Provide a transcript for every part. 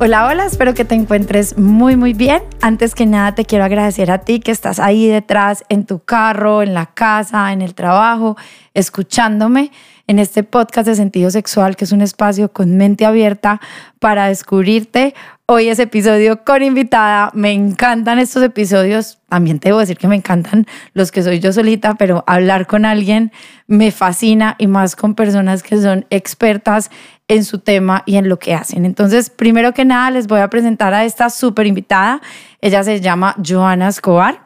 Hola, hola, espero que te encuentres muy, muy bien. Antes que nada, te quiero agradecer a ti que estás ahí detrás, en tu carro, en la casa, en el trabajo, escuchándome en este podcast de sentido sexual, que es un espacio con mente abierta para descubrirte. Hoy es episodio con invitada. Me encantan estos episodios. También te debo decir que me encantan los que soy yo solita, pero hablar con alguien me fascina y más con personas que son expertas en su tema y en lo que hacen. Entonces, primero que nada, les voy a presentar a esta súper invitada. Ella se llama Joana Escobar.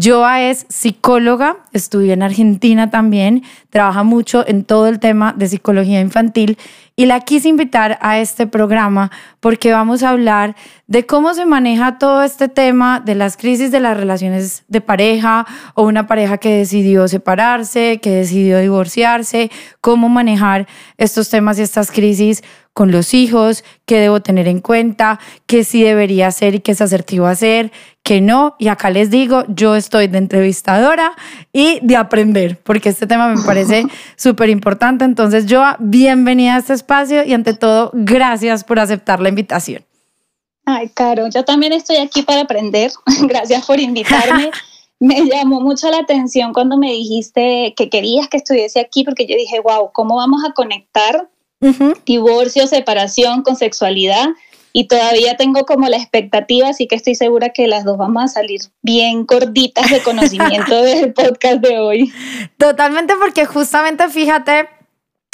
Joa es psicóloga, estudió en Argentina también, trabaja mucho en todo el tema de psicología infantil y la quise invitar a este programa porque vamos a hablar de cómo se maneja todo este tema de las crisis de las relaciones de pareja o una pareja que decidió separarse, que decidió divorciarse, cómo manejar estos temas y estas crisis con los hijos, qué debo tener en cuenta, qué sí debería hacer y qué es asertivo hacer, qué no. Y acá les digo, yo estoy de entrevistadora y de aprender, porque este tema me parece súper importante. Entonces, yo bienvenida a este espacio y ante todo, gracias por aceptar la invitación. Ay, Caro, yo también estoy aquí para aprender. Gracias por invitarme. me llamó mucho la atención cuando me dijiste que querías que estuviese aquí, porque yo dije, wow, ¿cómo vamos a conectar divorcio, separación con sexualidad? Y todavía tengo como la expectativa, así que estoy segura que las dos vamos a salir bien gorditas de conocimiento del podcast de hoy. Totalmente, porque justamente fíjate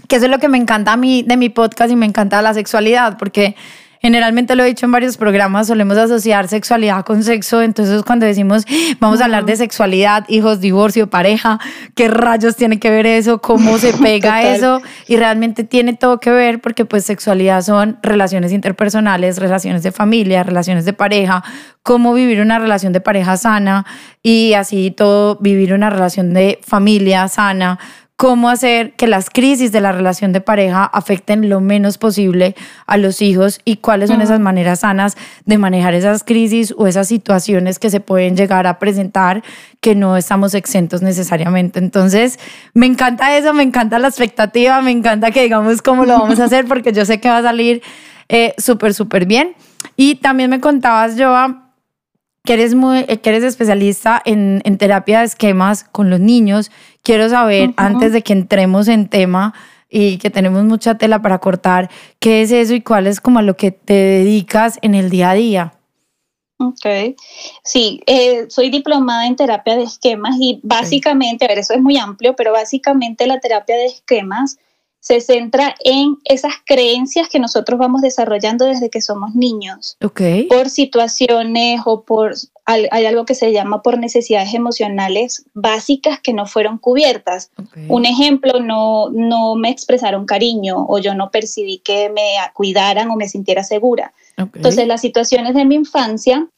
que eso es lo que me encanta a mí de mi podcast y me encanta la sexualidad, porque generalmente lo he dicho en varios programas, solemos asociar sexualidad con sexo, entonces cuando decimos vamos a hablar de sexualidad, hijos, divorcio, pareja, ¿qué rayos tiene que ver eso? ¿Cómo se pega eso? Y realmente tiene todo que ver porque pues sexualidad son relaciones interpersonales, relaciones de familia, relaciones de pareja, cómo vivir una relación de pareja sana y así todo vivir una relación de familia sana cómo hacer que las crisis de la relación de pareja afecten lo menos posible a los hijos y cuáles son esas maneras sanas de manejar esas crisis o esas situaciones que se pueden llegar a presentar que no estamos exentos necesariamente. Entonces, me encanta eso, me encanta la expectativa, me encanta que digamos cómo lo vamos a hacer porque yo sé que va a salir eh, súper, súper bien. Y también me contabas, Joa, que eres, muy, eh, que eres especialista en, en, terapia de esquemas con los niños. Quiero saber, antes de que entremos en tema y que tenemos mucha tela para cortar, ¿qué es eso y cuál es como a lo que te dedicas en el día a día? Ok, sí, eh, soy diplomada en terapia de esquemas y básicamente, a ver, eso es muy amplio, pero básicamente la terapia de esquemas se centra en esas creencias que nosotros vamos desarrollando desde que somos niños. Okay. Por situaciones o por hay algo que se llama por necesidades emocionales básicas que no fueron cubiertas. Un ejemplo, no, no me expresaron cariño o yo no percibí que me cuidaran o me sintiera segura. Entonces las situaciones de mi infancia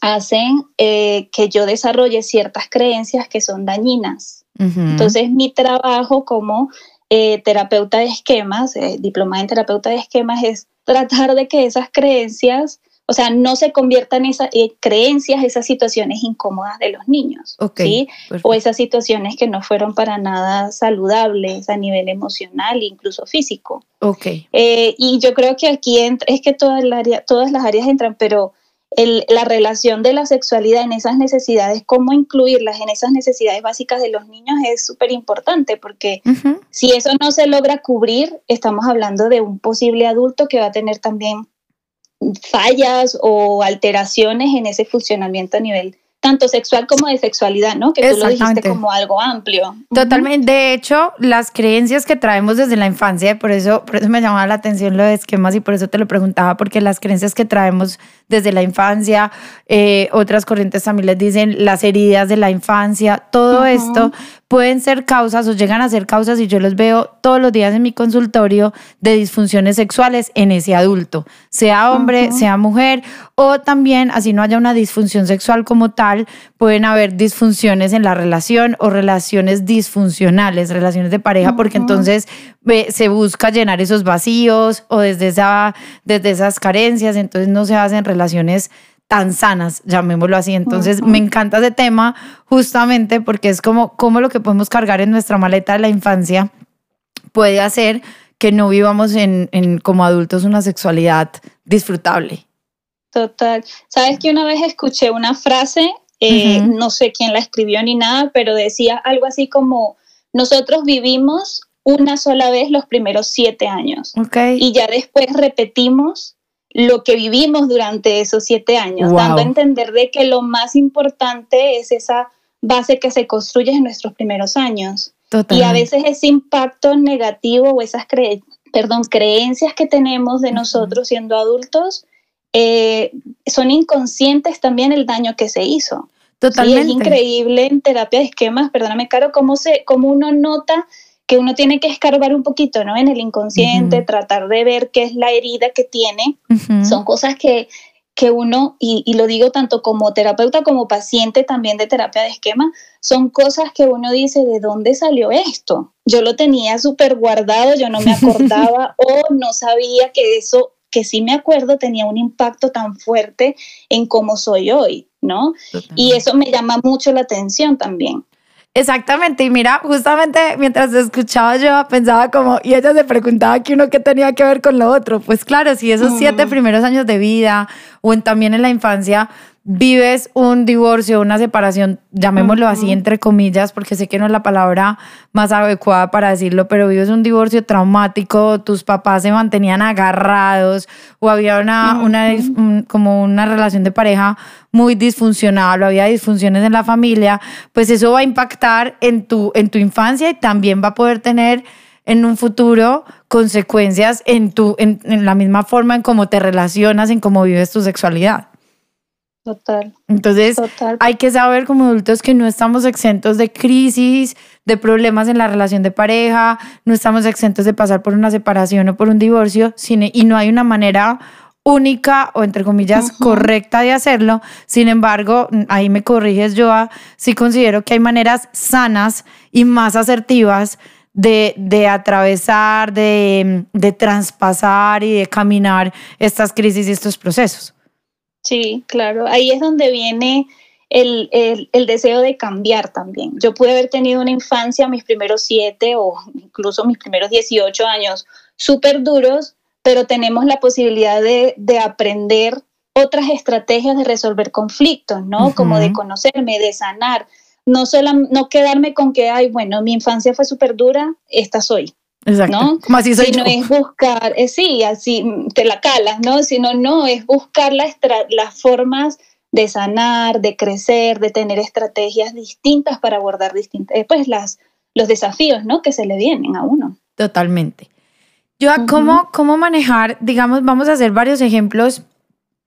hacen eh, que yo desarrolle ciertas creencias que son dañinas. Entonces mi trabajo como eh, terapeuta de esquemas, eh, diplomada en terapeuta de esquemas, es tratar de que esas creencias, o sea, no se conviertan en esas eh, creencias, esas situaciones incómodas de los niños, ¿sí? O esas situaciones que no fueron para nada saludables a nivel emocional e incluso físico. Okay. y yo creo que aquí es que todas las áreas entran, pero la relación de la sexualidad en esas necesidades, cómo incluirlas en esas necesidades básicas de los niños es súper importante porque si eso no se logra cubrir, estamos hablando de un posible adulto que va a tener también fallas o alteraciones en ese funcionamiento a nivel tanto sexual como de sexualidad, ¿no? Que tú lo dijiste como algo amplio. Totalmente. De hecho, las creencias que traemos desde la infancia, por eso, por eso me llamaba la atención lo de esquemas y por eso te lo preguntaba, porque las creencias que traemos desde la infancia, eh, otras corrientes también les dicen las heridas de la infancia, todo esto pueden ser causas o llegan a ser causas y yo los veo todos los días en mi consultorio de disfunciones sexuales en ese adulto, sea hombre, sea mujer, o también, así no haya una disfunción sexual como tal, pueden haber disfunciones en la relación o relaciones disfuncionales, relaciones de pareja, porque entonces se busca llenar esos vacíos o desde, esa, desde esas carencias, entonces no se hacen relaciones tan sanas, llamémoslo así. Entonces, me encanta ese tema justamente porque es como, como lo que podemos cargar en nuestra maleta de la infancia puede hacer que no vivamos en, en como adultos una sexualidad disfrutable. Total. Sabes que una vez escuché una frase, eh, no sé quién la escribió ni nada, pero decía algo así como, nosotros vivimos una sola vez los primeros siete años. Y ya después repetimos lo que vivimos durante esos siete años, dando a entender de que lo más importante es esa base que se construye en nuestros primeros años. Y a veces ese impacto negativo o esas perdón, creencias que tenemos de nosotros siendo adultos eh, son inconscientes también el daño que se hizo. Totalmente. es increíble en terapia de esquemas, perdóname, Caro, cómo, se, cómo uno nota que uno tiene que escarbar un poquito, ¿no? En el inconsciente, tratar de ver qué es la herida que tiene. Son cosas que, que uno, y, y, lo digo tanto como terapeuta como paciente también de terapia de esquema, son cosas que uno dice, ¿de dónde salió esto? Yo lo tenía súper guardado, yo no me acordaba o no sabía que eso, que sí me acuerdo, tenía un impacto tan fuerte en cómo soy hoy, ¿no? Y eso me llama mucho la atención también. Exactamente, y mira, justamente mientras escuchaba yo pensaba como, y ella se preguntaba que uno qué tenía que ver con lo otro. Pues claro, si esos siete primeros años de vida o en, también en la infancia vives un divorcio, una separación, llamémoslo así entre comillas, porque sé que no es la palabra más adecuada para decirlo, pero vives un divorcio traumático, tus papás se mantenían agarrados o había una, una como una relación de pareja muy disfuncional o había disfunciones en la familia, pues eso va a impactar en tu, en tu infancia y también va a poder tener en un futuro consecuencias en, tu, en, en la misma forma en cómo te relacionas, en cómo vives tu sexualidad. Total. Entonces, hay que saber como adultos que no estamos exentos de crisis, de problemas en la relación de pareja, no estamos exentos de pasar por una separación o por un divorcio, y no hay una manera única o entre comillas correcta de hacerlo. Sin embargo, ahí me corriges, Joa, sí considero que hay maneras sanas y más asertivas de, de atravesar, de, de traspasar y de caminar estas crisis y estos procesos. Sí, claro. Ahí es donde viene el, deseo de cambiar también. Yo pude haber tenido una infancia, mis primeros siete o incluso mis primeros 18 años, súper duros, pero tenemos la posibilidad de, aprender otras estrategias de resolver conflictos, ¿no? Como de conocerme, de sanar. No, solo, no quedarme con que, ay, bueno, mi infancia fue súper dura, esta soy. Exacto. ¿no? Como así soy no es buscar, eh, sí, así te la calas, ¿no? Sino no, es buscar las, las formas de sanar, de crecer, de tener estrategias distintas para abordar distintas, eh, pues las, los desafíos, ¿no? Que se le vienen a uno. Totalmente. Yo, ¿cómo, ¿cómo manejar, digamos, vamos a hacer varios ejemplos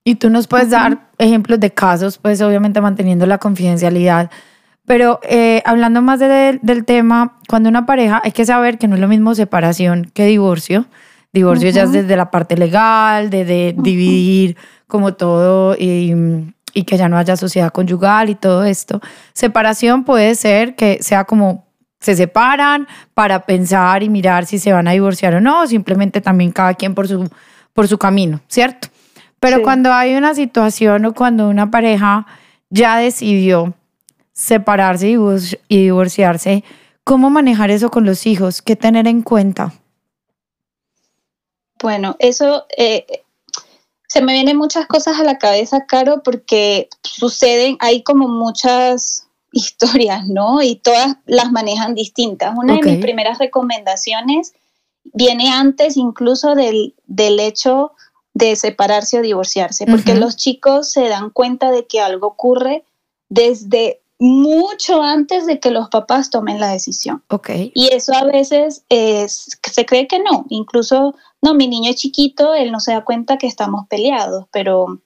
y tú nos puedes dar ejemplos de casos, pues obviamente manteniendo la confidencialidad pero eh, hablando más del tema, cuando una pareja, hay que saber que no es lo mismo separación que divorcio. Divorcio ya es desde la parte legal, de, dividir como todo y, y, que ya no haya sociedad conyugal y todo esto. Separación puede ser que sea como se separan para pensar y mirar si se van a divorciar o no, o simplemente también cada quien por su, por su camino, ¿cierto? Pero cuando hay una situación o cuando una pareja ya decidió separarse y divorciarse, ¿cómo manejar eso con los hijos? ¿Qué tener en cuenta? Bueno, eso eh, se me vienen muchas cosas a la cabeza, Caro, porque suceden, hay como muchas historias, ¿no? Y todas las manejan distintas. Una de mis primeras recomendaciones viene antes incluso del, del hecho de separarse o divorciarse, porque los chicos se dan cuenta de que algo ocurre desde mucho antes de que los papás tomen la decisión. Okay. Y eso a veces es, se cree que no. Incluso, no, mi niño es chiquito, él no se da cuenta que estamos peleados, pero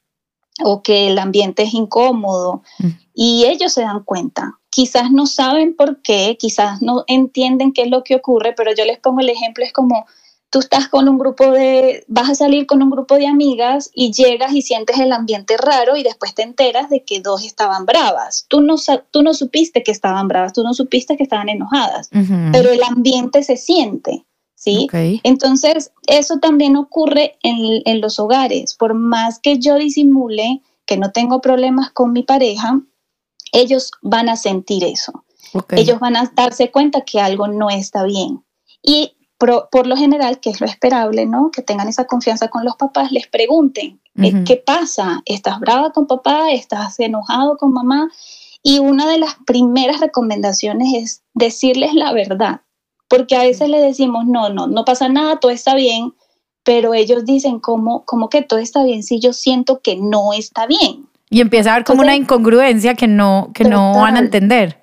o que el ambiente es incómodo. Mm. Y ellos se dan cuenta. Quizás no saben por qué, quizás no entienden qué es lo que ocurre, pero yo les pongo el ejemplo, es como tú estás con un grupo de, vas a salir con un grupo de amigas y llegas y sientes el ambiente raro y después te enteras de que dos estaban bravas. Tú no, tú no supiste que estaban bravas, tú no supiste que estaban enojadas, pero el ambiente se siente. ¿Sí? Entonces, eso también ocurre en, en los hogares. Por más que yo disimule que no tengo problemas con mi pareja, ellos van a sentir eso. Ellos van a darse cuenta que algo no está bien. Y por, lo general, que es lo esperable, ¿no? Que tengan esa confianza con los papás, les pregunten, eh, ¿qué pasa? ¿Estás brava con papá? ¿Estás enojado con mamá? Y una de las primeras recomendaciones es decirles la verdad, porque a veces le decimos, no, no, no pasa nada, todo está bien, pero ellos dicen, ¿cómo, cómo que todo está bien si yo siento que no está bien? Y empieza a haber como una incongruencia que no, que no van a entender.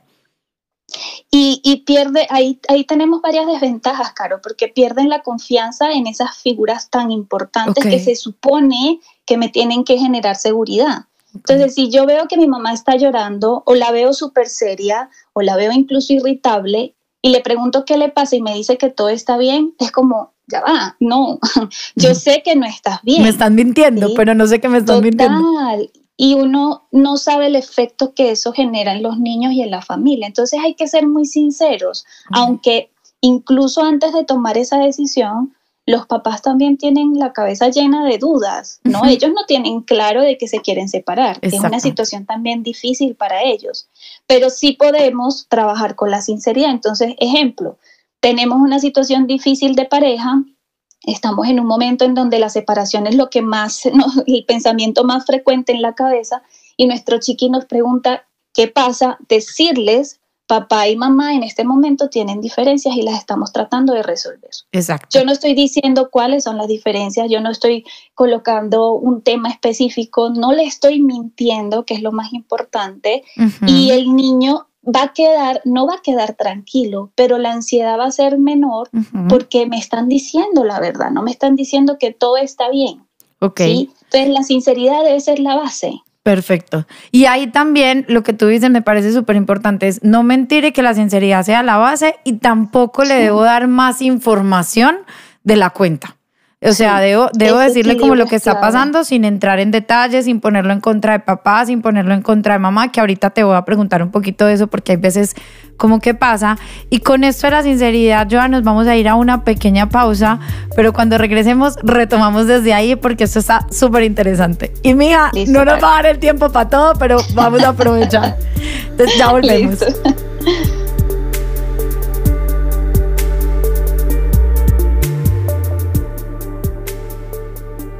Y, y, pierde, ahí, ahí tenemos varias desventajas, Caro, porque pierden la confianza en esas figuras tan importantes que se supone que me tienen que generar seguridad. Entonces, si yo veo que mi mamá está llorando o la veo súper seria o la veo incluso irritable y le pregunto qué le pasa y me dice que todo está bien, es como, ya va, no, yo sé que no estás bien. Me están mintiendo, pero no sé qué me están mintiendo y uno no sabe el efecto que eso genera en los niños y en la familia. Entonces hay que ser muy sinceros, aunque incluso antes de tomar esa decisión, los papás también tienen la cabeza llena de dudas, ¿no? Ellos no tienen claro de que se quieren separar. Es una situación también difícil para ellos, pero sí podemos trabajar con la sinceridad. Entonces, ejemplo, tenemos una situación difícil de pareja, estamos en un momento en donde la separación es lo que más, el pensamiento más frecuente en la cabeza y nuestro chiqui nos pregunta qué pasa, decirles, papá y mamá en este momento tienen diferencias y las estamos tratando de resolver. Exacto. Yo no estoy diciendo cuáles son las diferencias, yo no estoy colocando un tema específico, no le estoy mintiendo, que es lo más importante, y el niño va a quedar, no va a quedar tranquilo, pero la ansiedad va a ser menor porque me están diciendo la verdad, no me están diciendo que todo está bien. Ok. Entonces la sinceridad debe ser la base. Perfecto. Y ahí también lo que tú dices me parece súper importante es no mentir y que la sinceridad sea la base y tampoco le debo dar más información de la cuenta. O sea, debo, debo decirle como lo que está pasando sin entrar en detalles, sin ponerlo en contra de papá, sin ponerlo en contra de mamá, que ahorita te voy a preguntar un poquito de eso porque hay veces como que pasa. Y con esto de la sinceridad, Joa, nos vamos a ir a una pequeña pausa, pero cuando regresemos retomamos desde ahí porque esto está súper interesante. Y mija, no nos va a dar el tiempo para todo, pero vamos a aprovechar. Entonces ya volvemos.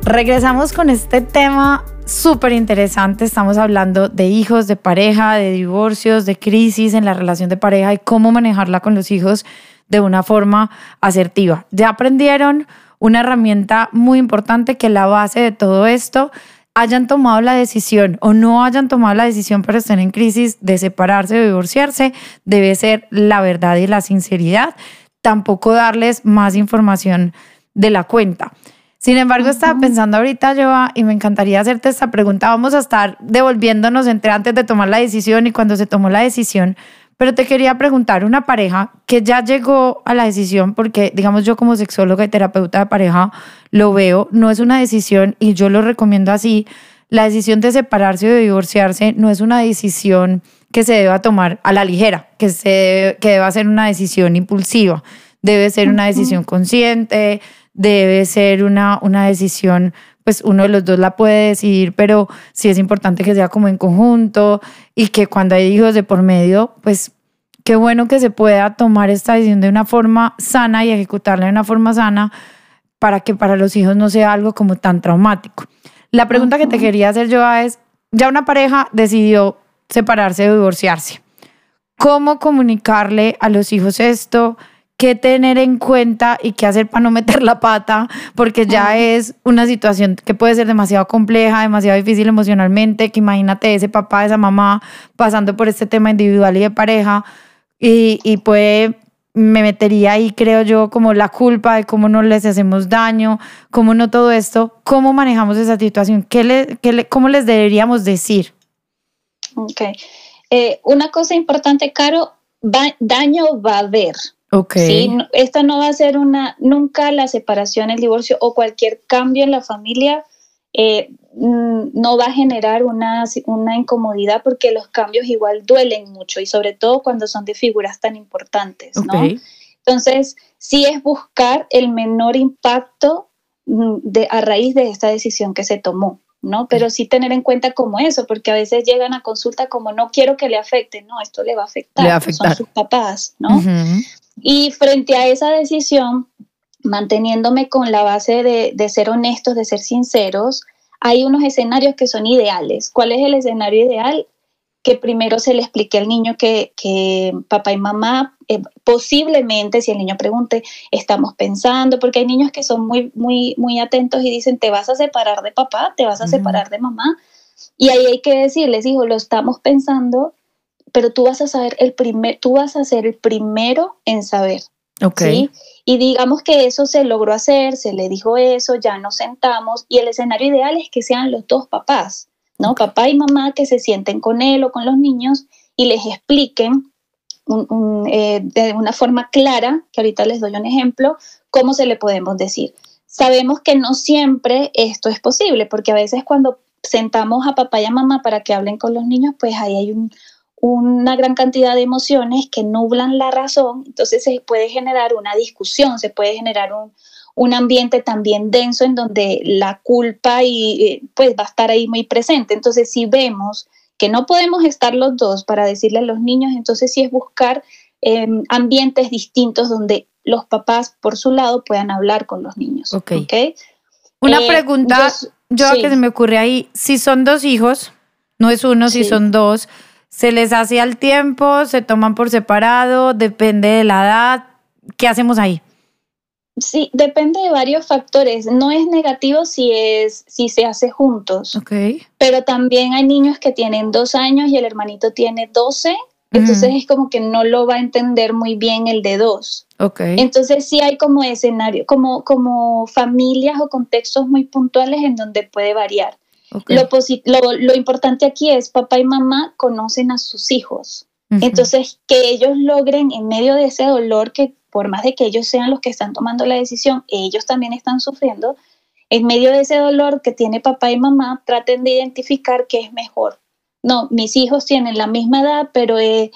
Regresamos con este tema súper interesante. Estamos hablando de hijos, de pareja, de divorcios, de crisis en la relación de pareja y cómo manejarla con los hijos de una forma asertiva. Ya aprendieron una herramienta muy importante que la base de todo esto hayan tomado la decisión o no hayan tomado la decisión pero estén en crisis de separarse o divorciarse, debe ser la verdad y la sinceridad. Tampoco darles más información de la cuenta. Sin embargo, estaba pensando ahorita, Joa, y me encantaría hacerte esta pregunta. Vamos a estar devolviéndonos entre antes de tomar la decisión y cuando se tomó la decisión. Pero te quería preguntar, una pareja que ya llegó a la decisión, porque digamos yo como sexóloga y terapeuta de pareja lo veo, no es una decisión y yo lo recomiendo así, la decisión de separarse o de divorciarse no es una decisión que se deba tomar a la ligera, que, se, que deba ser una decisión impulsiva, debe ser una decisión consciente, debe ser una, una decisión, pues uno de los dos la puede decidir, pero sí es importante que sea como en conjunto y que cuando hay hijos de por medio, pues qué bueno que se pueda tomar esta decisión de una forma sana y ejecutarla de una forma sana para que para los hijos no sea algo como tan traumático. La pregunta que te quería hacer yo es, ya una pareja decidió separarse o divorciarse. ¿Cómo comunicarle a los hijos esto? Qué tener en cuenta y qué hacer para no meter la pata, porque ya es una situación que puede ser demasiado compleja, demasiado difícil emocionalmente, que imagínate ese papá, esa mamá pasando por este tema individual y de pareja, y, y puede, me metería ahí, creo yo, como la culpa de cómo no les hacemos daño, cómo no todo esto, cómo manejamos esa situación, ¿Qué le, qué le, cómo les deberíamos decir. Ok. Eh, una cosa importante, Caro, daño va a haber. Okay. Sí, esta no va a ser una, nunca la separación, el divorcio o cualquier cambio en la familia eh, mm, no va a generar una, una incomodidad porque los cambios igual duelen mucho y sobre todo cuando son de figuras tan importantes, ¿no? Entonces, sí es buscar el menor impacto mm, de, a raíz de esta decisión que se tomó. ¿no? Pero sí tener en cuenta como eso, porque a veces llegan a consulta como no quiero que le afecte, no, esto le va a afectar, son sus papás, ¿no? Y frente a esa decisión, manteniéndome con la base de, de ser honestos, de ser sinceros, hay unos escenarios que son ideales. ¿Cuál es el escenario ideal? que primero se le explique al niño que, que papá y mamá, eh, posiblemente si el niño pregunte, estamos pensando, porque hay niños que son muy, muy, muy atentos y dicen, te vas a separar de papá, te vas a separar de mamá. Y ahí hay que decirles, hijo, lo estamos pensando, pero tú vas a saber el primer, tú vas a ser el primero en saber. Ok. Y digamos que eso se logró hacer, se le dijo eso, ya nos sentamos y el escenario ideal es que sean los dos papás. ¿no? Papá y mamá que se sienten con él o con los niños y les expliquen eh, de una forma clara, que ahorita les doy un ejemplo, cómo se le podemos decir. Sabemos que no siempre esto es posible, porque a veces cuando sentamos a papá y a mamá para que hablen con los niños, pues ahí hay una gran cantidad de emociones que nublan la razón, entonces se puede generar una discusión, se puede generar un, un ambiente también denso en donde la culpa y eh, pues va a estar ahí muy presente. Entonces, si vemos que no podemos estar los dos para decirle a los niños, entonces sí es buscar em, ambientes distintos donde los papás por su lado puedan hablar con los niños. Ok. Una eh, pregunta, yo, que se me ocurre ahí, si son dos hijos, no es uno, si son dos, ¿se les hace al tiempo? ¿Se toman por separado? ¿Depende de la edad? ¿Qué hacemos ahí? Sí, depende de varios factores. No es negativo si es si se hace juntos. Okay. Pero también hay niños que tienen dos años y el hermanito tiene doce. Entonces es como que no lo va a entender muy bien el de dos. Okay. Entonces sí hay como escenario, como, como familias o contextos muy puntuales en donde puede variar. Lo, lo, importante aquí es papá y mamá conocen a sus hijos. Entonces, que ellos logren en medio de ese dolor que por más de que ellos sean los que están tomando la decisión, ellos también están sufriendo, en medio de ese dolor que tiene papá y mamá, traten de identificar qué es mejor. No, mis hijos tienen la misma edad, pero eh,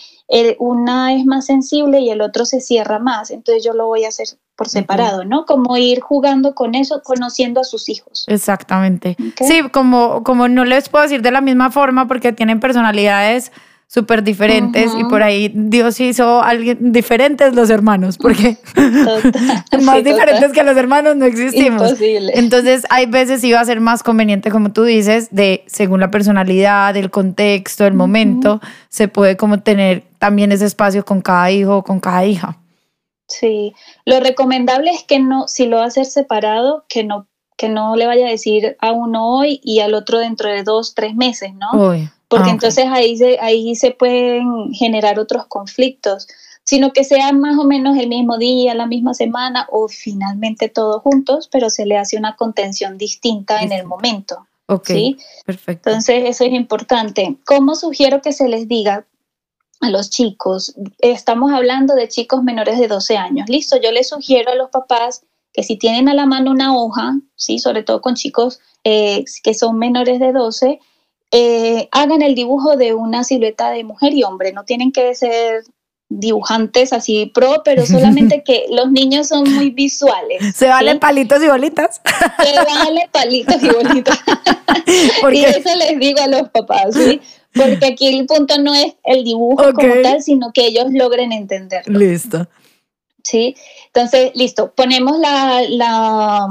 una es más sensible y el otro se cierra más, entonces yo lo voy a hacer por separado, ¿no? Como ir jugando con eso, conociendo a sus hijos. Exactamente. Sí, como, como no les puedo decir de la misma forma porque tienen personalidades súper diferentes y por ahí Dios hizo alguien diferentes los hermanos, porque más diferentes que los hermanos no existimos. Entonces hay veces iba a ser más conveniente, como tú dices, de según la personalidad, el contexto, el momento, se puede como tener también ese espacio con cada hijo o con cada hija. Sí, lo recomendable es que no, si lo va a hacer separado, que no que no le vaya a decir a uno hoy y al otro dentro de dos, tres meses, ¿no? porque ah, entonces ahí se, ahí se pueden generar otros conflictos, sino que sean más o menos el mismo día, la misma semana o finalmente todos juntos, pero se le hace una contención distinta en el momento. Ok, ¿sí? perfecto. Entonces eso es importante. ¿Cómo sugiero que se les diga? A los chicos, estamos hablando de chicos menores de 12 años. Listo, yo les sugiero a los papás que si tienen a la mano una hoja, ¿sí? sobre todo con chicos eh, que son menores de 12, eh, hagan el dibujo de una silueta de mujer y hombre, no tienen que ser dibujantes así pro, pero solamente que los niños son muy visuales. Se valen palitos y bolitas. Se valen palitos y bolitas. y eso les digo a los papás, ¿sí? Porque aquí el punto no es el dibujo como tal, sino que ellos logren entenderlo. Listo. ¿Sí? Entonces, listo, ponemos la, la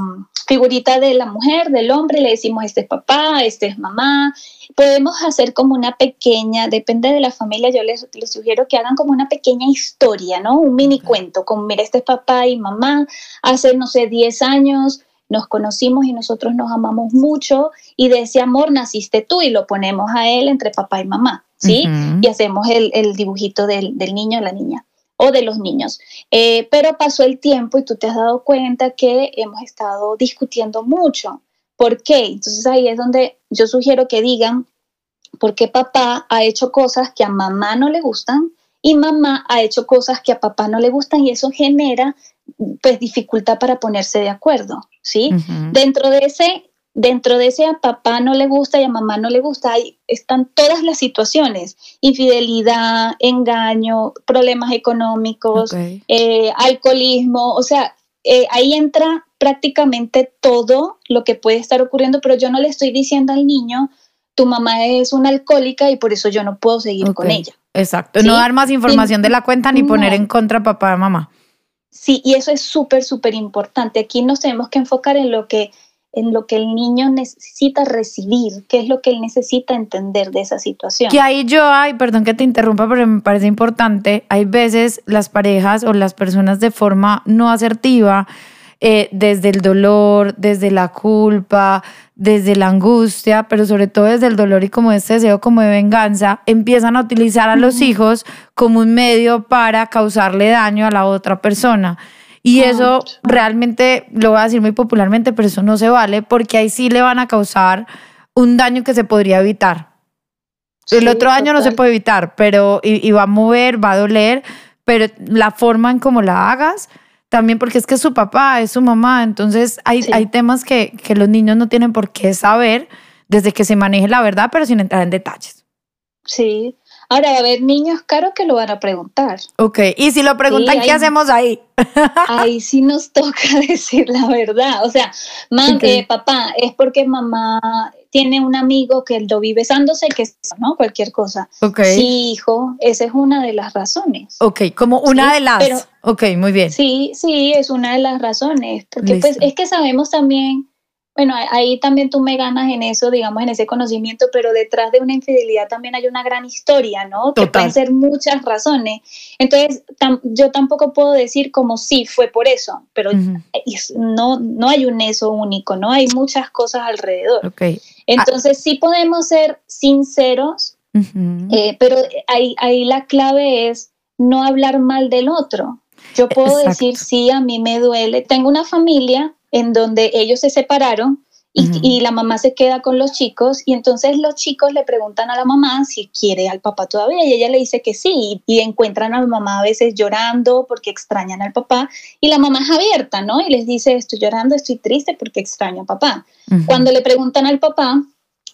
figurita de la mujer, del hombre, le decimos este es papá, este es mamá. Podemos hacer como una pequeña, depende de la familia, yo les, les sugiero que hagan como una pequeña historia, ¿no? Un mini cuento, como mira, este es papá y mamá, hace, no sé, 10 años nos conocimos y nosotros nos amamos mucho y de ese amor naciste tú y lo ponemos a él entre papá y mamá, ¿sí? Y hacemos el, el dibujito del, del niño o la niña o de los niños. Eh, pero pasó el tiempo y tú te has dado cuenta que hemos estado discutiendo mucho. ¿Por qué? Entonces ahí es donde yo sugiero que digan por qué papá ha hecho cosas que a mamá no le gustan y mamá ha hecho cosas que a papá no le gustan y eso genera pues dificultad para ponerse de acuerdo, ¿sí? Dentro de ese dentro de ese a papá no le gusta y a mamá no le gusta, ahí están todas las situaciones, infidelidad, engaño, problemas económicos, eh, alcoholismo, o sea, eh, ahí entra prácticamente todo lo que puede estar ocurriendo, pero yo no le estoy diciendo al niño, tu mamá es una alcohólica y por eso yo no puedo seguir con ella. Exacto, no dar más información de la cuenta ni poner en contra papá o mamá. Sí, y eso es súper, súper importante. Aquí nos tenemos que enfocar en lo que en lo que el niño necesita recibir, qué es lo que él necesita entender de esa situación. Que ahí yo, ay, perdón que te interrumpa, pero me parece importante, hay veces las parejas o las personas de forma no asertiva, eh, desde el dolor, desde la culpa, desde la angustia, pero sobre todo desde el dolor y como este deseo como de venganza, empiezan a utilizar a los hijos como un medio para causarle daño a la otra persona. Y eso realmente, lo voy a decir muy popularmente, pero eso no se vale porque ahí sí le van a causar un daño que se podría evitar. el otro daño no se puede evitar, pero y, va a mover, va a doler, pero la forma en cómo la hagas, también porque es que es su papá, es su mamá, entonces hay, hay temas que, que los niños no tienen por qué saber desde que se maneje la verdad, pero sin entrar en detalles. Sí, Ahora, va a haber niños caros que lo van a preguntar. Ok, y si lo preguntan, ¿qué hacemos ahí? ahí sí nos toca decir la verdad. O sea, eh, papá, es porque mamá tiene un amigo que lo vi besándose, que es, ¿no? Cualquier cosa. Ok. Sí, hijo, esa es una de las razones. Ok, como una de las. ok, muy bien. Sí, sí, es una de las razones. Porque pues es que sabemos también bueno, ahí también tú me ganas en eso, digamos, en ese conocimiento, pero detrás de una infidelidad también hay una gran historia, ¿no? Que pueden ser muchas razones. Entonces, yo tampoco puedo decir como sí, fue por eso, pero no, no hay un eso único, ¿no? Hay muchas cosas alrededor. Okay. Entonces, sí podemos ser sinceros, eh, pero ahí, ahí la clave es no hablar mal del otro. Yo puedo decir, sí, a mí me duele. Tengo una familia en donde ellos se separaron y, la mamá se queda con los chicos y entonces los chicos le preguntan a la mamá si quiere al papá todavía y ella le dice que sí y, encuentran a la mamá a veces llorando porque extrañan al papá y la mamá es abierta, ¿no? Y les dice, estoy llorando, estoy triste porque extraño a papá. Cuando le preguntan al papá,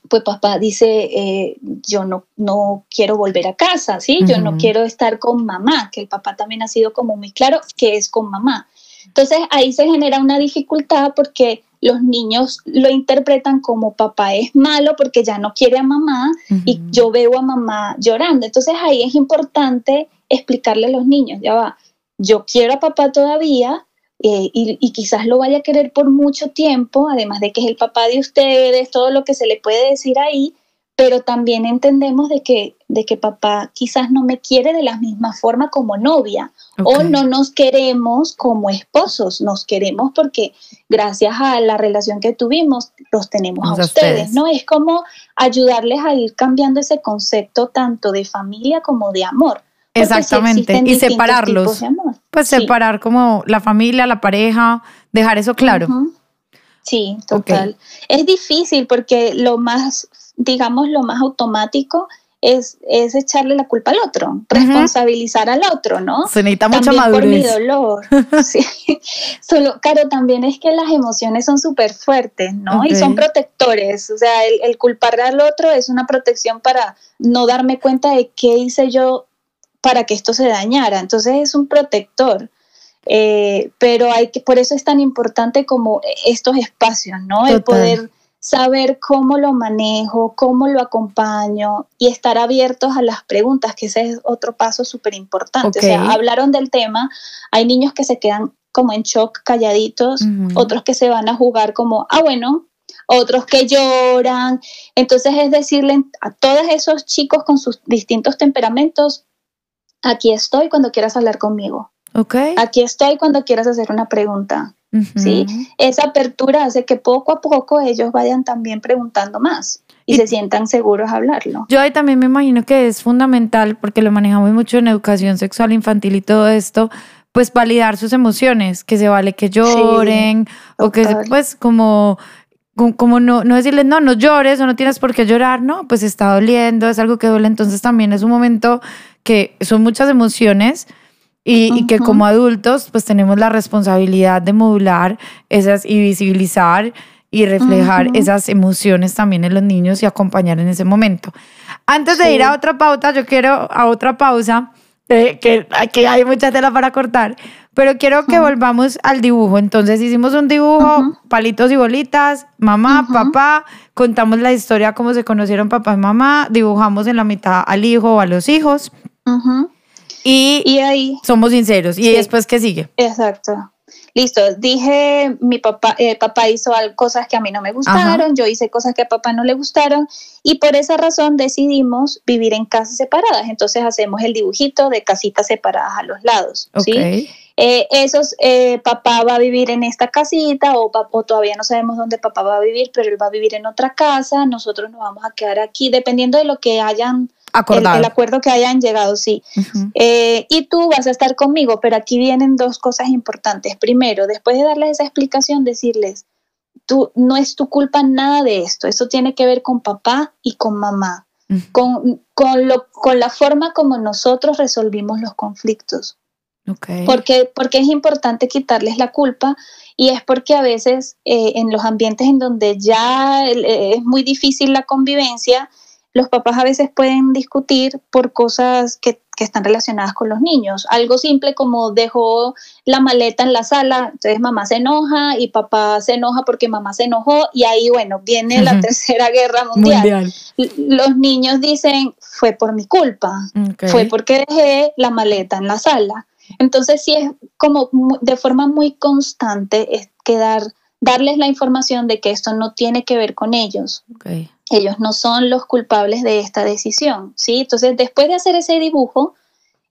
pues papá dice, eh, yo no, no quiero volver a casa, ¿sí? Yo no quiero estar con mamá, que el papá también ha sido como muy claro que es con mamá. Entonces ahí se genera una dificultad porque los niños lo interpretan como papá es malo porque ya no quiere a mamá y yo veo a mamá llorando. Entonces ahí es importante explicarle a los niños, ya va, yo quiero a papá todavía eh, y, y, quizás lo vaya a querer por mucho tiempo, además de que es el papá de ustedes, todo lo que se le puede decir ahí, pero también entendemos de que, de que papá quizás no me quiere de la misma forma como novia o no nos queremos como esposos, nos queremos porque gracias a la relación que tuvimos los tenemos a, ustedes, ¿no? Es como ayudarles a ir cambiando ese concepto tanto de familia como de amor. Exactamente, y separarlos. Pues separar como la familia, la pareja, dejar eso claro. Sí, total. Es difícil porque lo más digamos, lo más automático es, es echarle la culpa al otro, responsabilizar al otro, ¿no? Se necesita mucha madurez. Por mi dolor. sí. Solo, claro, también es que las emociones son súper fuertes, ¿no? Y son protectores. O sea, el, el culpar al otro es una protección para no darme cuenta de qué hice yo para que esto se dañara. Entonces es un protector. Eh, pero hay que, por eso es tan importante como estos espacios, ¿no? El poder saber cómo lo manejo, cómo lo acompaño y estar abiertos a las preguntas, que ese es otro paso súper importante. O sea, hablaron del tema, hay niños que se quedan como en shock, calladitos, otros que se van a jugar como, ah, bueno, otros que lloran. Entonces es decirle a todos esos chicos con sus distintos temperamentos, aquí estoy cuando quieras hablar conmigo. Okay. Aquí estoy cuando quieras hacer una pregunta. ¿Sí? Esa apertura hace que poco a poco ellos vayan también preguntando más y, se sientan seguros a hablarlo. Yo ahí también me imagino que es fundamental, porque lo manejamos mucho en educación sexual infantil y todo esto, pues validar sus emociones, que se vale que lloren o que pues como como no, no decirles, no, no llores o no tienes por qué llorar, no, pues está doliendo, es algo que duele, entonces también es un momento que son muchas emociones, y, que como adultos pues tenemos la responsabilidad de modular esas y visibilizar y reflejar esas emociones también en los niños y acompañar en ese momento. Antes de ir a otra pauta, yo quiero a otra pausa, eh, que, que hay mucha tela para cortar, Pero quiero que volvamos al dibujo. Entonces hicimos un dibujo, palitos y bolitas, mamá, papá, contamos la historia, cómo se conocieron papá y mamá, dibujamos en la mitad al hijo o a los hijos. Y, ahí somos sinceros. ¿Y después qué sigue? Exacto. Listo, dije, mi papá, eh, papá hizo cosas que a mí no me gustaron, yo hice cosas que a papá no le gustaron y por esa razón decidimos vivir en casas separadas. Entonces hacemos el dibujito de casitas separadas a los lados. ¿sí? Eh, esos, eh, papá va a vivir en esta casita o, o, todavía no sabemos dónde papá va a vivir, pero él va a vivir en otra casa, nosotros nos vamos a quedar aquí, dependiendo de lo que hayan el, acuerdo que hayan llegado, sí. Eh, y tú vas a estar conmigo, pero aquí vienen dos cosas importantes. Primero, después de darles esa explicación, decirles, tú no es tu culpa nada de esto, esto tiene que ver con papá y con mamá, con, con, lo, con la forma como nosotros resolvimos los conflictos. Porque, porque es importante quitarles la culpa y es porque a veces eh, en los ambientes en donde ya eh, es muy difícil la convivencia, los papás a veces pueden discutir por cosas que, están relacionadas con los niños. Algo simple como dejó la maleta en la sala, entonces mamá se enoja y papá se enoja porque mamá se enojó y ahí, bueno, viene la tercera guerra mundial. Los niños dicen, fue por mi culpa, fue porque dejé la maleta en la sala. Entonces sí es como de forma muy constante es quedar, darles la información de que esto no tiene que ver con ellos. Okay ellos no son los culpables de esta decisión, ¿sí? Entonces, después de hacer ese dibujo,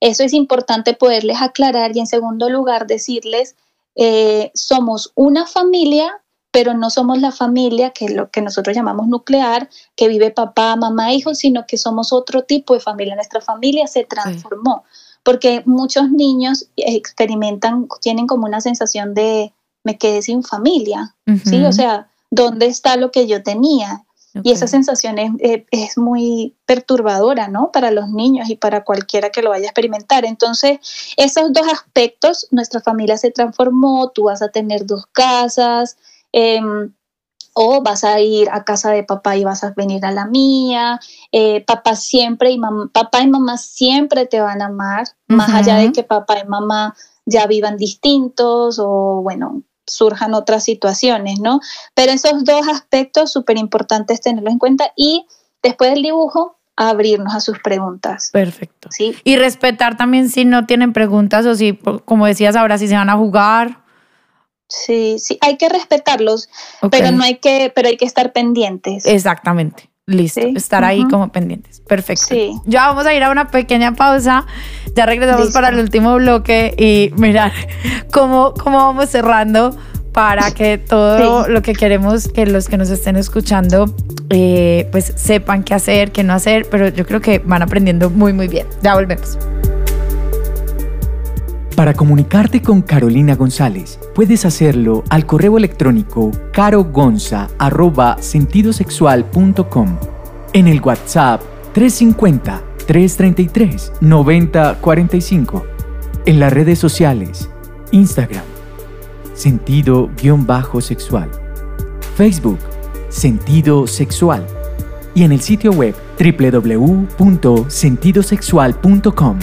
eso es importante poderles aclarar y en segundo lugar decirles, eh, somos una familia, pero no somos la familia que lo que nosotros llamamos nuclear, que vive papá, mamá, hijos, sino que somos otro tipo de familia. Nuestra familia se transformó, porque muchos niños experimentan, tienen como una sensación de me quedé sin familia, ¿sí? O sea, ¿dónde está lo que yo tenía? Y esa sensación eh, es, muy perturbadora, ¿no? Para los niños y para cualquiera que lo vaya a experimentar. Entonces, esos dos aspectos, nuestra familia se transformó, tú vas a tener dos casas, em, o vas a ir a casa de papá y vas a venir a la mía. Eh, papá siempre y mamá, papá y mamá siempre te van a amar, más allá de que papá y mamá ya vivan distintos o bueno, surjan otras situaciones, ¿no? Pero esos dos aspectos súper importantes tenerlos en cuenta y después del dibujo abrirnos a sus preguntas. Perfecto. ¿Sí? Y respetar también si no tienen preguntas o si, como decías ahora, si se van a jugar. Sí, sí, hay que respetarlos, pero no hay que, pero hay que estar pendientes. Exactamente. Listo, estar ahí como pendientes. Perfecto. Sí. Ya vamos a ir a una pequeña pausa. Ya regresamos para el último bloque y mirar cómo, cómo vamos cerrando para que todo lo que queremos que los que nos estén escuchando eh, pues sepan qué hacer, qué no hacer, pero yo creo que van aprendiendo muy muy bien. Ya volvemos. Para comunicarte con Carolina González, puedes hacerlo al correo electrónico carogonza.sentidosexual.com, en el WhatsApp 350-333-9045, en las redes sociales, Instagram, sentido-sexual, Facebook, sentido sexual, y en el sitio web www.sentidosexual.com.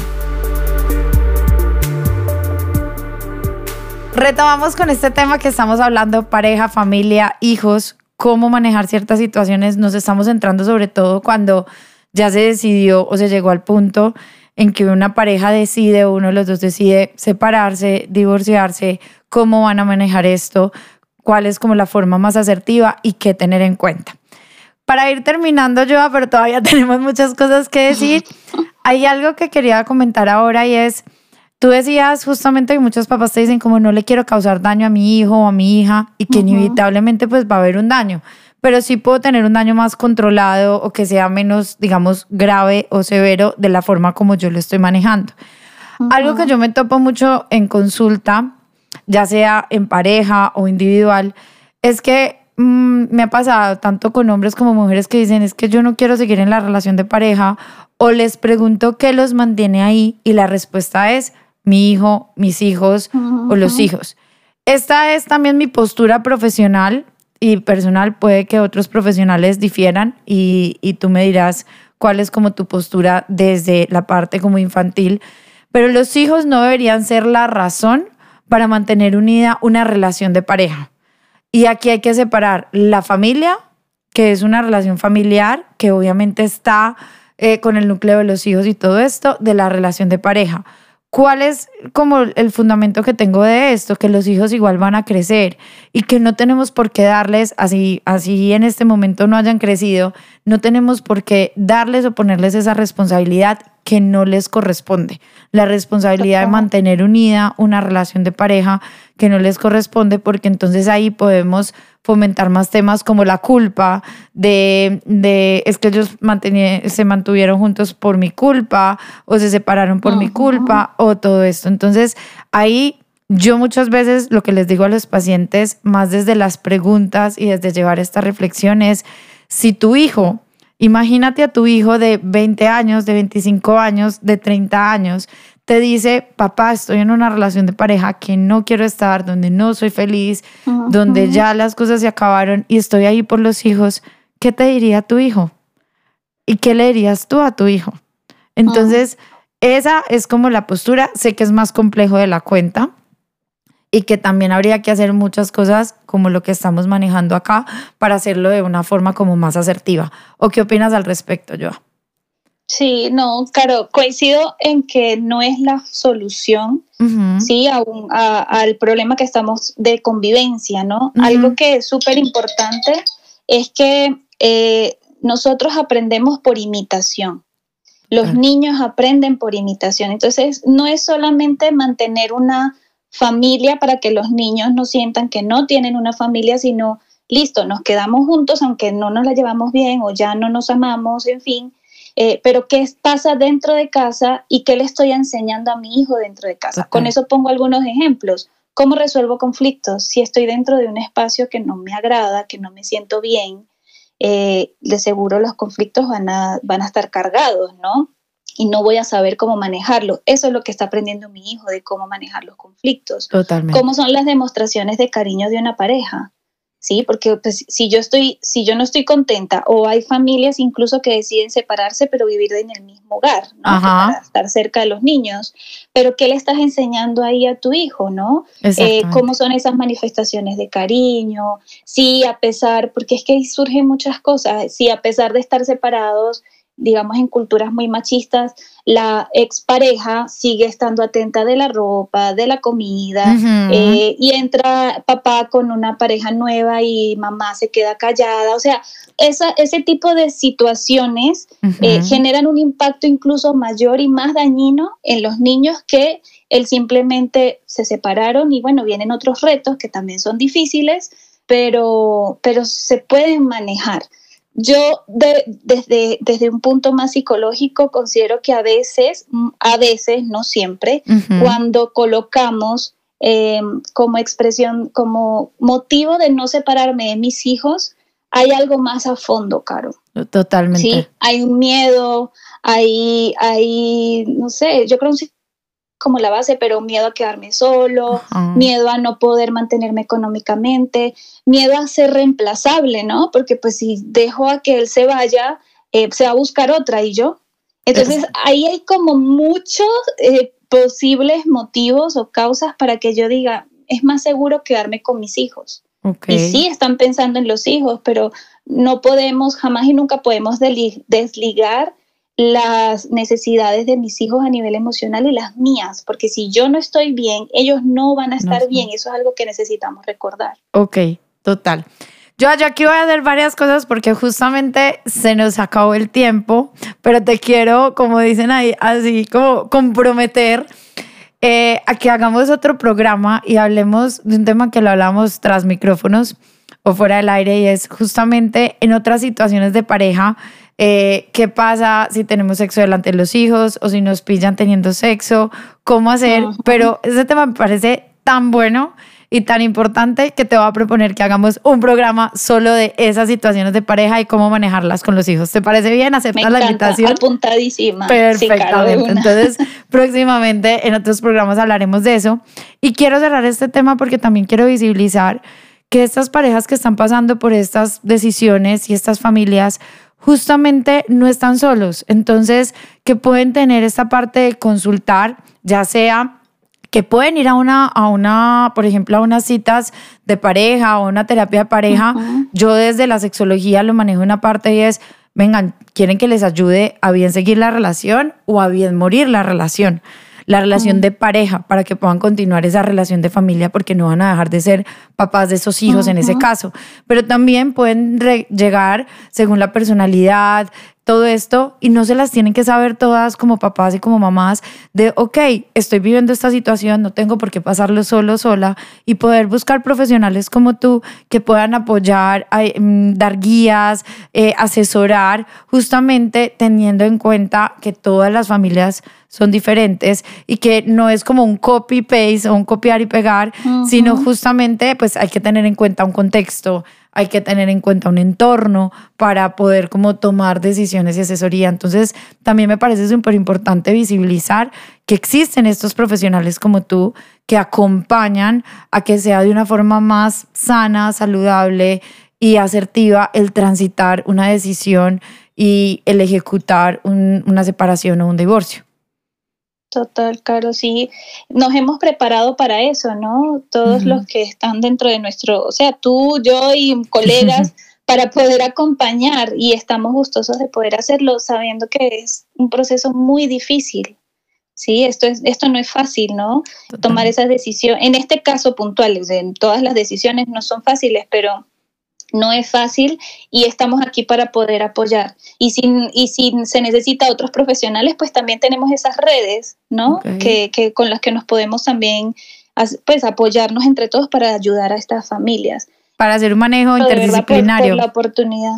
Retomamos con este tema que estamos hablando, pareja, familia, hijos, cómo manejar ciertas situaciones. Nos estamos centrando sobre todo cuando ya se decidió o se llegó al punto en que una pareja decide uno de los dos decide separarse, divorciarse, cómo van a manejar esto, cuál es como la forma más asertiva y qué tener en cuenta. Para ir terminando yo, pero todavía tenemos muchas cosas que decir, hay algo que quería comentar ahora y es Tú decías justamente que muchos papás te dicen como no le quiero causar daño a mi hijo o a mi hija y que inevitablemente pues va a haber un daño, pero sí puedo tener un daño más controlado o que sea menos, digamos, grave o severo de la forma como yo lo estoy manejando. Algo que yo me topo mucho en consulta, ya sea en pareja o individual, es que mm, me ha pasado tanto con hombres como mujeres que dicen es que yo no quiero seguir en la relación de pareja o les pregunto qué los mantiene ahí y la respuesta es mi hijo, mis hijos o los hijos. Esta es también mi postura profesional y personal. Puede que otros profesionales difieran y, y tú me dirás cuál es como tu postura desde la parte como infantil. Pero los hijos no deberían ser la razón para mantener unida una relación de pareja. Y aquí hay que separar la familia, que es una relación familiar, que obviamente está eh, con el núcleo de los hijos y todo esto, de la relación de pareja. ¿Cuál es como el fundamento que tengo de esto? Que los hijos igual van a crecer y que no tenemos por qué darles, así, así en este momento no hayan crecido, no tenemos por qué darles o ponerles esa responsabilidad que no les corresponde. La responsabilidad de mantener unida una relación de pareja que no les corresponde, porque entonces ahí podemos fomentar más temas como la culpa, de, de es que ellos se mantuvieron juntos por mi culpa, o se separaron por mi culpa, o todo esto. Entonces ahí yo muchas veces lo que les digo a los pacientes, más desde las preguntas y desde llevar esta reflexión es, si tu hijo Imagínate a tu hijo de 20 años, de 25 años, de 30 años, te dice, papá, estoy en una relación de pareja que no quiero estar, donde no soy feliz, donde ya las cosas se acabaron y estoy ahí por los hijos, ¿qué te diría tu hijo? ¿Y qué le dirías tú a tu hijo? Entonces, esa es como la postura, sé que es más complejo de la cuenta, y que también habría que hacer muchas cosas como lo que estamos manejando acá para hacerlo de una forma como más asertiva. ¿O qué opinas al respecto, Joa? Sí, no, claro, coincido en que no es la solución, sí, al problema que estamos de convivencia, ¿no? Algo que es súper importante es que eh, nosotros aprendemos por imitación. Los niños aprenden por imitación. Entonces, no es solamente mantener una familia para que los niños no sientan que no tienen una familia, sino, listo, nos quedamos juntos aunque no nos la llevamos bien o ya no nos amamos, en fin. Eh, pero qué pasa dentro de casa y qué le estoy enseñando a mi hijo dentro de casa. Con eso pongo algunos ejemplos. ¿Cómo resuelvo conflictos? Si estoy dentro de un espacio que no me agrada, que no me siento bien, eh, de seguro los conflictos van a, van a estar cargados, ¿no? y no voy a saber cómo manejarlo. Eso es lo que está aprendiendo mi hijo de cómo manejar los conflictos. Totalmente. Cómo son las demostraciones de cariño de una pareja. Sí, porque pues, si yo estoy, si yo no estoy contenta, o hay familias incluso que deciden separarse, pero vivir en el mismo hogar, ¿no? Para estar cerca de los niños. Pero ¿qué le estás enseñando ahí a tu hijo, no? Eh, ¿Cómo son esas manifestaciones de cariño? Sí, a pesar, porque es que ahí surgen muchas cosas. Si a pesar de estar separados, digamos, en culturas muy machistas, la expareja sigue estando atenta de la ropa, de la comida, eh, y entra papá con una pareja nueva y mamá se queda callada. O sea, esa, ese tipo de situaciones eh, generan un impacto incluso mayor y más dañino en los niños que el simplemente se separaron y bueno, vienen otros retos que también son difíciles, pero, pero se pueden manejar. Yo desde, desde un punto más psicológico considero que a veces, a veces, no siempre, cuando colocamos em, como expresión, como motivo de no separarme de mis hijos, hay algo más a fondo, Caro. Totalmente. Sí, hay un miedo, hay, hay, no sé, yo creo un como la base, pero miedo a quedarme solo, miedo a no poder mantenerme económicamente, miedo a ser reemplazable, ¿no? Porque pues si dejo a que él se vaya, eh, se va a buscar otra y yo. Entonces ahí hay como muchos eh, posibles motivos o causas para que yo diga, es más seguro quedarme con mis hijos. Y sí están pensando en los hijos, pero no podemos, jamás y nunca podemos desligar las necesidades de mis hijos a nivel emocional y las mías, porque si yo no estoy bien, ellos no van a estar bien. Eso es algo que necesitamos recordar. Ok, total. Yo, aquí voy a hacer varias cosas porque justamente se nos acabó el tiempo, pero te quiero, como dicen ahí, así como comprometer eh, a que hagamos otro programa y hablemos de un tema que lo hablamos tras micrófonos o fuera del aire y es justamente en otras situaciones de pareja eh, qué pasa si tenemos sexo delante de los hijos o si nos pillan teniendo sexo, cómo hacer, pero ese tema me parece tan bueno y tan importante que te voy a proponer que hagamos un programa solo de esas situaciones de pareja y cómo manejarlas con los hijos. ¿Te parece bien? ¿Aceptas la invitación? Apuntadísima. Perfectamente. Entonces, próximamente en otros programas hablaremos de eso. Y quiero cerrar este tema porque también quiero visibilizar que estas parejas que están pasando por estas decisiones y estas familias justamente no están solos. Entonces, que pueden tener esta parte de consultar, ya sea que pueden ir a una, a una, por ejemplo, a unas citas de pareja o una terapia de pareja. Yo desde la sexología lo manejo una parte y es, vengan, quieren que les ayude a bien seguir la relación o a bien morir la relación la relación de pareja para que puedan continuar esa relación de familia porque no van a dejar de ser papás de esos hijos en ese caso. Pero también pueden llegar según la personalidad, todo esto y no se las tienen que saber todas como papás y como mamás de, ok, estoy viviendo esta situación, no tengo por qué pasarlo solo, sola y poder buscar profesionales como tú que puedan apoyar, mm, dar guías, eh, asesorar, justamente teniendo en cuenta que todas las familias son diferentes y que no es como un copy-paste o un copiar y pegar, sino justamente pues hay que tener en cuenta un contexto, hay que tener en cuenta un entorno para poder como tomar decisiones y asesoría. Entonces, también me parece súper importante visibilizar que existen estos profesionales como tú que acompañan a que sea de una forma más sana, saludable y asertiva el transitar una decisión y el ejecutar una separación o un divorcio. Total, Caro, sí, nos hemos preparado para eso, ¿no? Todos los que están dentro de nuestro, o sea, tú, yo y colegas, para poder acompañar y estamos gustosos de poder hacerlo, sabiendo que es un proceso muy difícil. Sí, esto, es, esto no es fácil, ¿no? Tomar esas decisiones, en este caso puntuales, en todas las decisiones no son fáciles, pero no es fácil y estamos aquí para poder apoyar. Y si, y si se necesita otros profesionales, pues también tenemos esas redes, ¿no? Que, que, con las que nos podemos también pues, apoyarnos entre todos para ayudar a estas familias. Para hacer un manejo interdisciplinario. la oportunidad.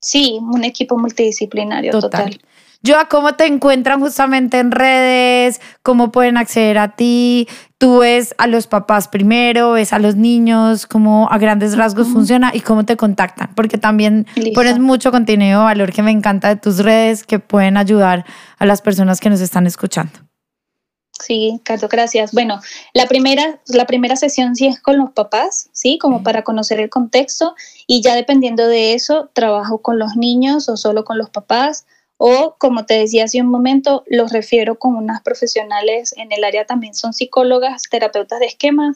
Sí, un equipo multidisciplinario total. Yo, ¿cómo te encuentran justamente en redes? ¿Cómo pueden acceder a ti? ¿Tú ves a los papás primero? ¿Ves a los niños? ¿Cómo a grandes rasgos funciona? ¿Y cómo te contactan? Porque también pones mucho contenido valor que me encanta de tus redes que pueden ayudar a las personas que nos están escuchando. Sí, Carlos, gracias. Bueno, la primera, la primera sesión sí es con los papás, ¿sí? Como para conocer el contexto y ya dependiendo de eso, trabajo con los niños o solo con los papás o, como te decía hace un momento, los refiero con unas profesionales en el área también son psicólogas, terapeutas de esquemas,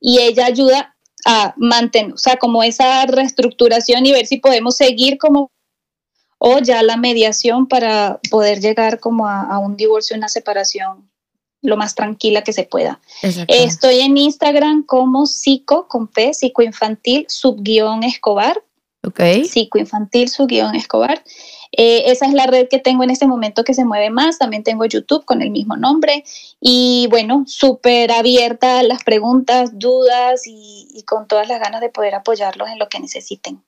y ella ayuda a mantener, o sea, como esa reestructuración y ver si podemos seguir como o ya la mediación para poder llegar como a, un divorcio, una separación lo más tranquila que se pueda. Estoy en Instagram como psico, con P, psicoinfantil, subguión escobar. Ok. Psicoinfantil, subguión escobar. Eh, esa es la red que tengo en este momento que se mueve más. También tengo YouTube con el mismo nombre. Y bueno, súper abierta a las preguntas, dudas y con todas las ganas de poder apoyarlos en lo que necesiten.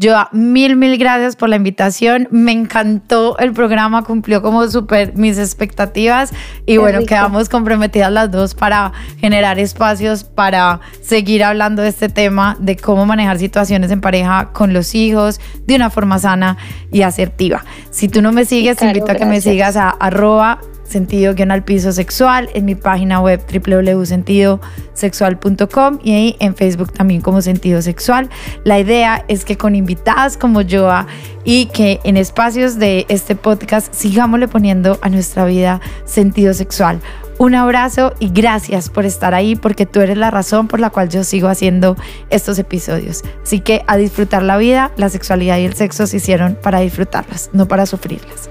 Yo, mil, mil gracias por la invitación. Me encantó el programa, cumplió como súper mis expectativas y bueno, quedamos comprometidas las dos para generar espacios para seguir hablando de este tema, de cómo manejar situaciones en pareja con los hijos de una forma sana y asertiva. Si tú no me sigues, te invito a que me sigas a arroba sentido guion al piso sexual, en mi página web www.sentidosexual.com y ahí en Facebook también como sentido sexual. La idea es que con invitadas como Joa y que en espacios de este podcast sigámosle poniendo a nuestra vida sentido sexual. Un abrazo y gracias por estar ahí porque tú eres la razón por la cual yo sigo haciendo estos episodios. Así que a disfrutar la vida, la sexualidad y el sexo se hicieron para disfrutarlas, no para sufrirlas.